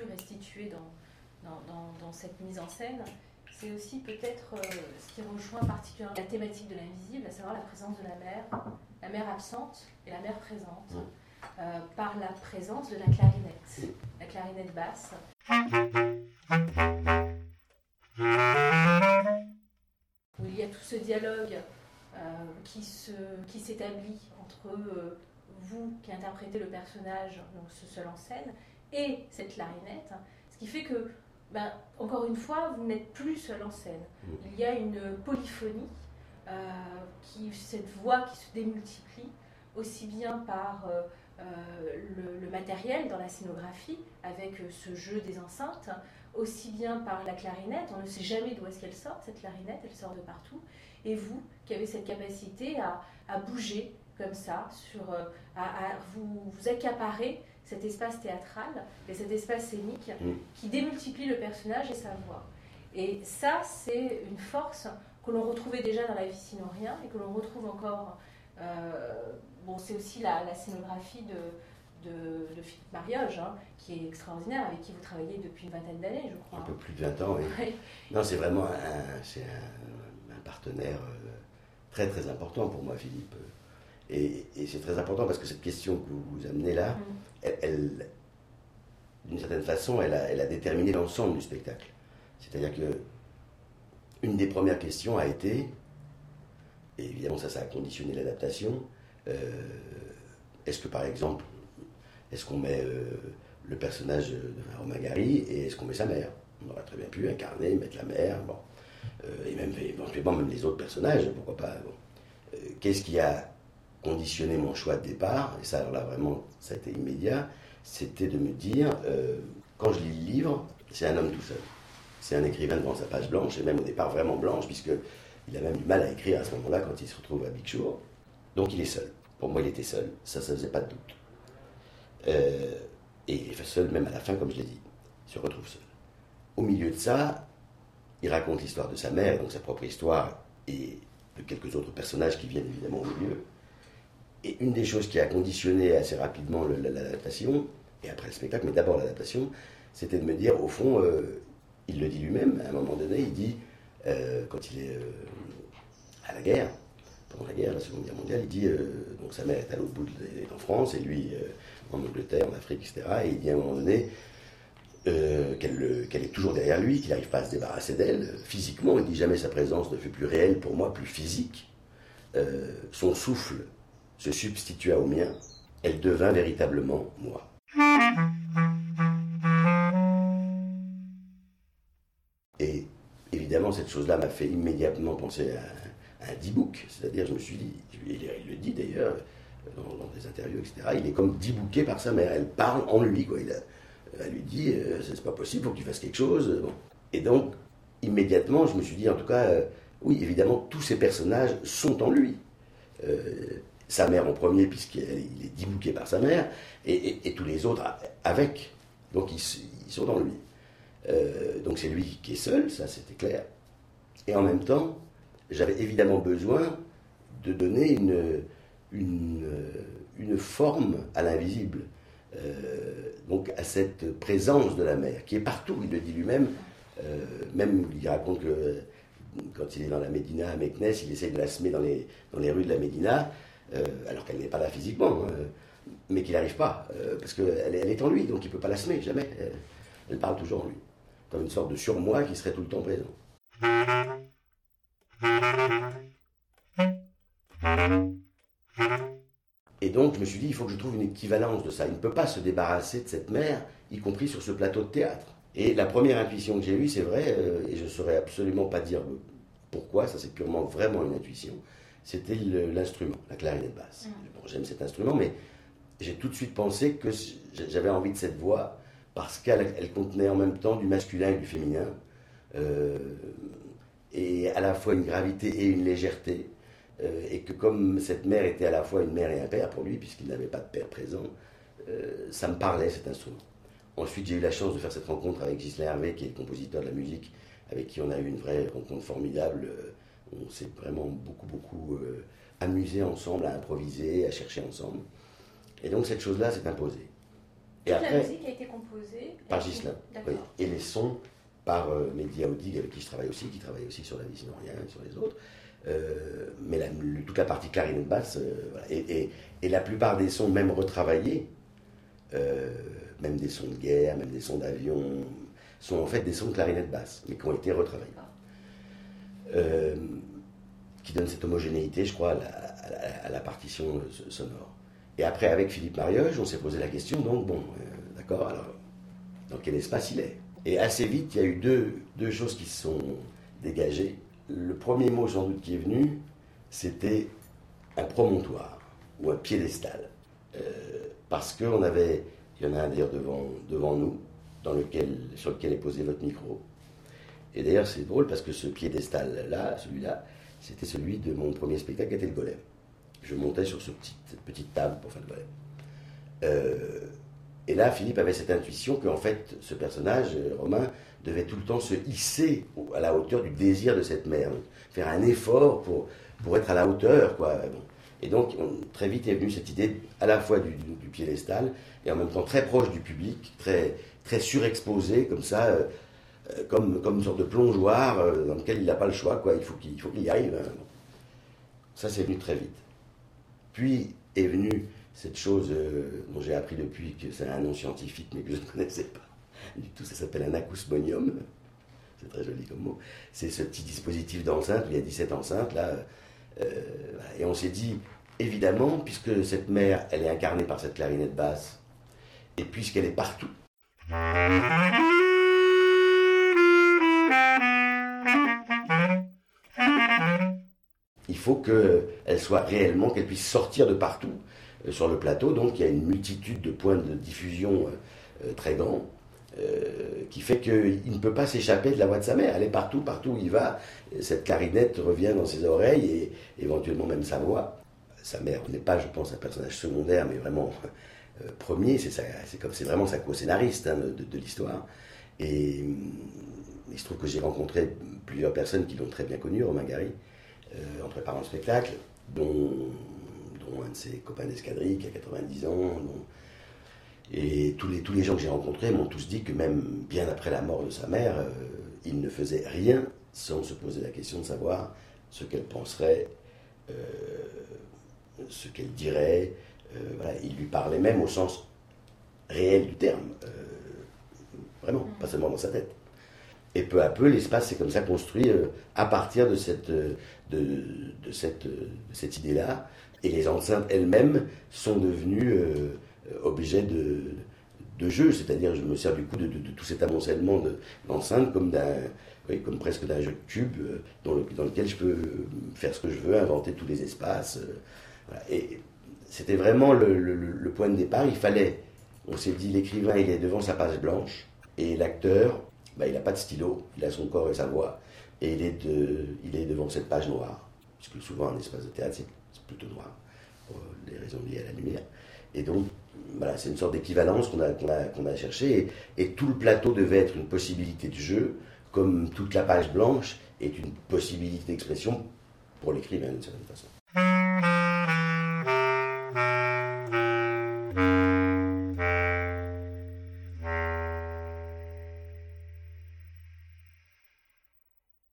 pu restituer dans, dans, cette mise en scène, c'est aussi peut-être euh, ce qui rejoint particulièrement la thématique de l'invisible, à savoir la présence de la mère, la mère absente et la mère présente, euh, par la présence de la clarinette, la clarinette basse. Où il y a tout ce dialogue euh, qui s'établit qui entre vous qui interprétez le personnage, donc ce seul en scène, et cette clarinette, ce qui fait que, ben, encore une fois, vous n'êtes plus seul en scène. Mm. Il y a une polyphonie, euh, qui, cette voix qui se démultiplie, aussi bien par euh, euh, le, le, matériel dans la scénographie, avec ce jeu des enceintes, aussi bien par la clarinette, on ne sait jamais d'où est-ce qu'elle sort, cette clarinette, elle sort de partout, et vous qui avez cette capacité à, à bouger comme ça, sur, à, à vous, vous accaparer cet espace théâtral et cet espace scénique mm. qui démultiplie le personnage et sa voix. Et ça, c'est une force que l'on retrouvait déjà dans La vie sinon rien et que l'on retrouve encore. Euh, bon, c'est aussi la, scénographie de, de, Philippe Marioge, hein, qui est extraordinaire, avec qui vous travaillez depuis une vingtaine d'années, je crois. Un peu plus de 20 ans, oui. Non, c'est vraiment un, un, un partenaire euh, très très important pour moi, Philippe. Et, c'est très important parce que cette question que vous, vous amenez là, mm. D'une certaine façon, elle a, déterminé l'ensemble du spectacle. C'est-à-dire que une des premières questions a été, et évidemment ça, ça a conditionné l'adaptation, euh, est-ce que par exemple, est-ce qu'on met euh, le personnage de Romain Gary et est-ce qu'on met sa mère? On aurait très bien pu incarner, mettre la mère, bon. Euh, et même éventuellement même les autres personnages, pourquoi pas. Qu'est-ce qui a conditionner mon choix de départ, et ça là vraiment ça a été immédiat, c'était de me dire, euh, quand je lis le livre, c'est un homme tout seul. C'est un écrivain devant sa page blanche, et même au départ vraiment blanche, puisque il a même du mal à écrire à ce moment-là quand il se retrouve à Big Shore. Donc il est seul. Pour moi, il était seul. Ça, ça faisait pas de doute. Euh, et il est seul même à la fin, comme je l'ai dit. Il se retrouve seul. Au milieu de ça, il raconte l'histoire de sa mère, donc sa propre histoire, et de quelques autres personnages qui viennent évidemment au milieu. Et une des choses qui a conditionné assez rapidement l'adaptation, et après le spectacle, mais d'abord l'adaptation, c'était de me dire, au fond, euh, il le dit lui-même, à un moment donné, il dit, euh, quand il est euh, à la guerre, pendant la guerre, la Seconde Guerre mondiale, il dit, donc sa mère est à l'autre bout, de, est en France, et lui en Angleterre, en Afrique, etc. Et il dit à un moment donné qu'elle est toujours derrière lui, qu'il n'arrive pas à se débarrasser d'elle physiquement. Il dit jamais sa présence ne fait plus réelle pour moi, plus physique. son souffle se substitua au mien, elle devint véritablement moi. Et évidemment, cette chose-là m'a fait immédiatement penser à, un D-book, c'est-à-dire, je me suis dit, il, le dit d'ailleurs dans, des interviews, etc., il est comme D-booké par sa mère, elle parle en lui, quoi. Elle lui dit, euh, c'est pas possible, faut que tu fasses quelque chose. Et donc, immédiatement, je me suis dit, en tout cas, euh, oui, évidemment, tous ces personnages sont en lui. Euh, sa mère en premier, puisqu'il est débouqué par sa mère, et, tous les autres avec. Donc ils, sont dans lui. Euh, donc c'est lui qui est seul, ça c'était clair. Et en même temps, j'avais évidemment besoin de donner une, une, forme à l'invisible. Euh, donc à cette présence de la mère, qui est partout, il le dit lui-même, euh, même il raconte que quand il est dans la Médina à Meknes, il essaie de la semer dans les, dans les rues de la Médina, euh, alors qu'elle n'est pas là physiquement, hein, mais qu'il n'arrive pas, euh, parce qu'elle elle est en lui, donc il ne peut pas la semer, jamais. Elle, parle toujours en lui, comme une sorte de surmoi qui serait tout le temps présent. Et donc, je me suis dit, il faut que je trouve une équivalence de ça. Il ne peut pas se débarrasser de cette mère, y compris sur ce plateau de théâtre. Et la première intuition que j'ai eue, c'est vrai, euh, et je ne saurais absolument pas dire pourquoi, ça c'est purement vraiment une intuition, c'était l'instrument, la clarinette basse. Mm. j'aime cet instrument, mais j'ai tout de suite pensé que j'avais envie de cette voix parce qu'elle contenait en même temps du masculin et du féminin, euh, et à la fois une gravité et une légèreté, euh, et que comme cette mère était à la fois une mère et un père pour lui, puisqu'il n'avait pas de père présent, euh, ça me parlait cet instrument. Ensuite, j'ai eu la chance de faire cette rencontre avec Ghislain Hervé, qui est le compositeur de la musique, avec qui on a eu une vraie rencontre formidable on s'est vraiment beaucoup, beaucoup euh, amusé ensemble, à improviser, à chercher ensemble. Et donc cette chose-là s'est imposée. Et Toute la musique a été composée par Gislain. Et les sons par euh, Mehdi avec qui je travaille aussi, qui travaille aussi sur la vie sinon rien, sur les autres. Euh, mais toute la partie clarinette basse, euh, et, la plupart des sons, même retravaillés, même des sons de guerre, même des sons d'avion, sont en fait des sons de clarinette basse, mais qui ont été retravaillés. Qui donnent cette homogénéité, je crois, à la, partition sonore. Et après, avec Philippe Marioche, on s'est posé la question, donc bon, d'accord, alors, dans quel espace il est? Et assez vite, il y a eu deux, deux choses qui se sont dégagées le premier mot sans doute qui est venu, c'était un promontoire ou un piédestal. Euh, parce qu'on avait, il y en a un d'ailleurs devant, devant nous, sur lequel est posé votre micro. Et d'ailleurs, c'est drôle parce que ce piédestal-là, celui-là, c'était celui de mon premier spectacle qui était le golem. Je montais sur ce petit, cette petite table pour faire le golem. Euh, et là, Philippe avait cette intuition qu'en fait, ce personnage, euh, Romain, devait tout le temps se hisser à la hauteur du désir de cette mère, faire un effort pour, pour être à la hauteur. Quoi. Et donc, très vite est venue cette idée à la fois du, piédestal et en même temps très proche du public, très, très surexposé, comme ça, euh, comme, comme une sorte de plongeoir dans lequel il n'a pas le choix, quoi. il faut qu'il y arrive. Hein. Ça, c'est venu très vite. Puis est venue cette chose euh, dont j'ai appris depuis que c'est un nom scientifique mais que je ne connaissais pas du tout, ça s'appelle un acousmonium. C'est très joli comme mot. C'est ce petit dispositif d'enceinte, il y a 17 enceintes là. Euh, et on s'est dit, évidemment, puisque cette mère, elle est incarnée par cette clarinette basse, et puisqu'elle est partout, il faut qu'elle soit réellement, qu'elle puisse sortir de partout. Euh, sur le plateau. Donc il y a une multitude de points de diffusion euh, euh, très grands. qui fait qu'il ne peut pas s'échapper de la voix de sa mère. Elle est partout, partout où il va. Cette clarinette revient dans ses oreilles et éventuellement même sa voix. Sa mère n'est pas, je pense, un personnage secondaire, mais vraiment premier. C'est comme c'est vraiment sa co-scénariste hein, de, l'histoire. Et il se trouve que j'ai rencontré plusieurs personnes qui l'ont très bien connu, Romain Gary, en préparant le spectacle, dont un de ses copains d'escadrille qui a 90 ans. Et tous les, gens que j'ai rencontrés m'ont tous dit que même bien après la mort de sa mère, euh, il ne faisait rien sans se poser la question de savoir ce qu'elle penserait, euh, ce qu'elle dirait. Euh, il lui parlait même au sens réel du terme. vraiment, pas seulement dans sa tête. Et peu à peu, l'espace s'est comme ça construit à partir de cette, de, de cette, de cette idée-là. Et les enceintes elles-mêmes sont devenues euh, objets de, de jeu, c'est-à-dire je me sers du coup de, tout cet amoncellement d'enceintes comme, comme presque d'un jeu de cube euh, dans, dans, lequel je peux faire ce que je veux, inventer tous les espaces. Euh, Et c'était vraiment le, le, point de départ. Il fallait, on s'est dit, l'écrivain il est devant sa page blanche et l'acteur, bah, il n'a pas de stylo, il a son corps et sa voix, et il est, de, il est devant cette page noire. Puisque souvent un espace de théâtre, c'est plutôt noir, pour des raisons liées à la lumière. Et donc, voilà, c'est une sorte d'équivalence qu'on a, qu'on a, cherché. Et, tout le plateau devait être une possibilité de jeu, comme toute la page blanche est une possibilité d'expression pour l'écrivain d'une certaine façon.